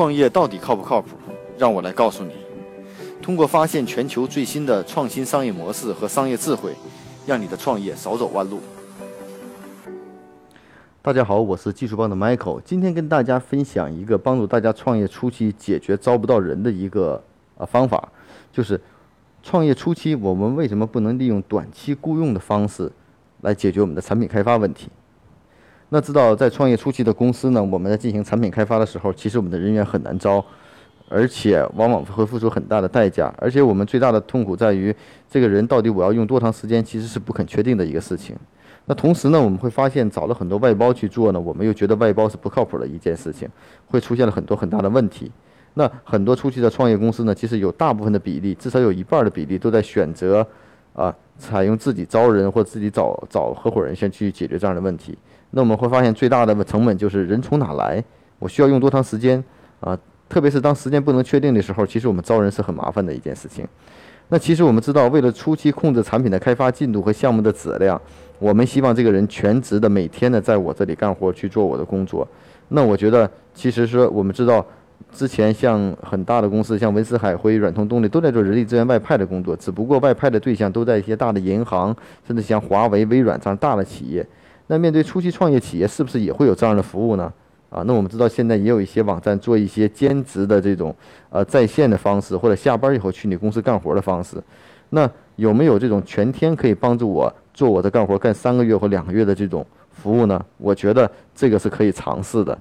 创业到底靠不靠谱？让我来告诉你。通过发现全球最新的创新商业模式和商业智慧，让你的创业少走弯路。大家好，我是技术帮的 Michael，今天跟大家分享一个帮助大家创业初期解决招不到人的一个呃方法，就是创业初期我们为什么不能利用短期雇佣的方式来解决我们的产品开发问题？那知道在创业初期的公司呢，我们在进行产品开发的时候，其实我们的人员很难招，而且往往会付出很大的代价。而且我们最大的痛苦在于，这个人到底我要用多长时间，其实是不肯确定的一个事情。那同时呢，我们会发现找了很多外包去做呢，我们又觉得外包是不靠谱的一件事情，会出现了很多很大的问题。那很多初期的创业公司呢，其实有大部分的比例，至少有一半的比例都在选择啊，采用自己招人或自己找找合伙人先去解决这样的问题。那我们会发现最大的成本就是人从哪来，我需要用多长时间啊？特别是当时间不能确定的时候，其实我们招人是很麻烦的一件事情。那其实我们知道，为了初期控制产品的开发进度和项目的质量，我们希望这个人全职的每天呢在我这里干活去做我的工作。那我觉得，其实说我们知道，之前像很大的公司，像文思海辉、软通动力都在做人力资源外派的工作，只不过外派的对象都在一些大的银行，甚至像华为、微软这样大的企业。那面对初期创业企业，是不是也会有这样的服务呢？啊，那我们知道现在也有一些网站做一些兼职的这种呃在线的方式，或者下班以后去你公司干活的方式。那有没有这种全天可以帮助我做我的干活干三个月或两个月的这种服务呢？我觉得这个是可以尝试的。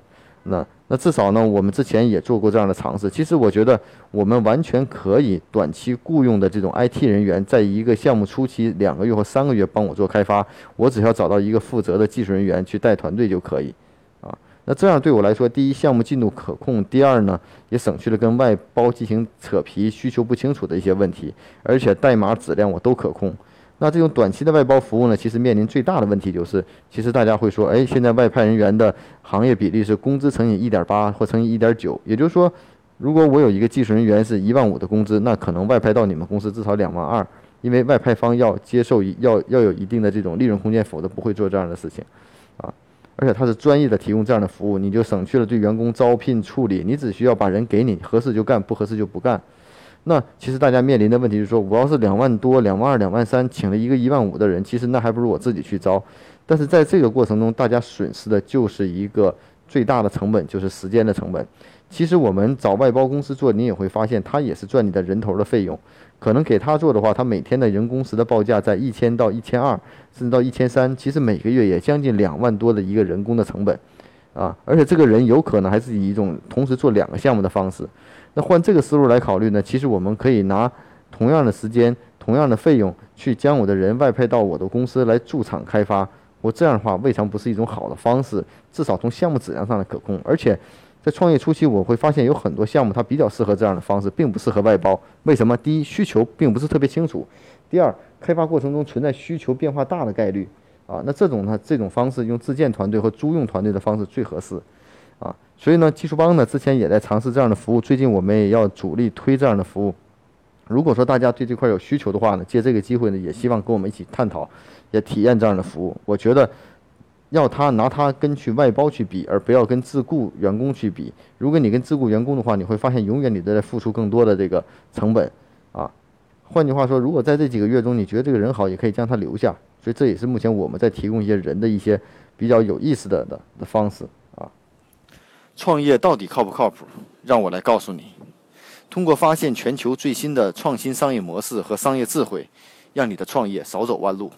那那至少呢，我们之前也做过这样的尝试。其实我觉得我们完全可以短期雇佣的这种 IT 人员，在一个项目初期两个月或三个月帮我做开发，我只要找到一个负责的技术人员去带团队就可以，啊，那这样对我来说，第一项目进度可控，第二呢也省去了跟外包进行扯皮、需求不清楚的一些问题，而且代码质量我都可控。那这种短期的外包服务呢，其实面临最大的问题就是，其实大家会说，哎，现在外派人员的行业比例是工资乘以一点八或乘以一点九，也就是说，如果我有一个技术人员是一万五的工资，那可能外派到你们公司至少两万二，因为外派方要接受要要有一定的这种利润空间，否则不会做这样的事情，啊，而且他是专业的提供这样的服务，你就省去了对员工招聘处理，你只需要把人给你，合适就干，不合适就不干。那其实大家面临的问题是说，我要是两万多、两万二、两万三，请了一个一万五的人，其实那还不如我自己去招。但是在这个过程中，大家损失的就是一个最大的成本，就是时间的成本。其实我们找外包公司做，你也会发现，他也是赚你的人头的费用。可能给他做的话，他每天的人工时的报价在一千到一千二，甚至到一千三，其实每个月也将近两万多的一个人工的成本，啊，而且这个人有可能还是以一种同时做两个项目的方式。那换这个思路来考虑呢？其实我们可以拿同样的时间、同样的费用，去将我的人外派到我的公司来驻场开发。我这样的话，未尝不是一种好的方式。至少从项目质量上的可控，而且在创业初期，我会发现有很多项目它比较适合这样的方式，并不适合外包。为什么？第一，需求并不是特别清楚；第二，开发过程中存在需求变化大的概率。啊，那这种呢，这种方式用自建团队和租用团队的方式最合适。啊，所以呢，技术帮呢之前也在尝试这样的服务，最近我们也要主力推这样的服务。如果说大家对这块有需求的话呢，借这个机会呢，也希望跟我们一起探讨，也体验这样的服务。我觉得要他拿他跟去外包去比，而不要跟自雇员工去比。如果你跟自雇员工的话，你会发现永远你都在付出更多的这个成本啊。换句话说，如果在这几个月中你觉得这个人好，也可以将他留下。所以这也是目前我们在提供一些人的一些比较有意思的的的方式。创业到底靠不靠谱？让我来告诉你。通过发现全球最新的创新商业模式和商业智慧，让你的创业少走弯路。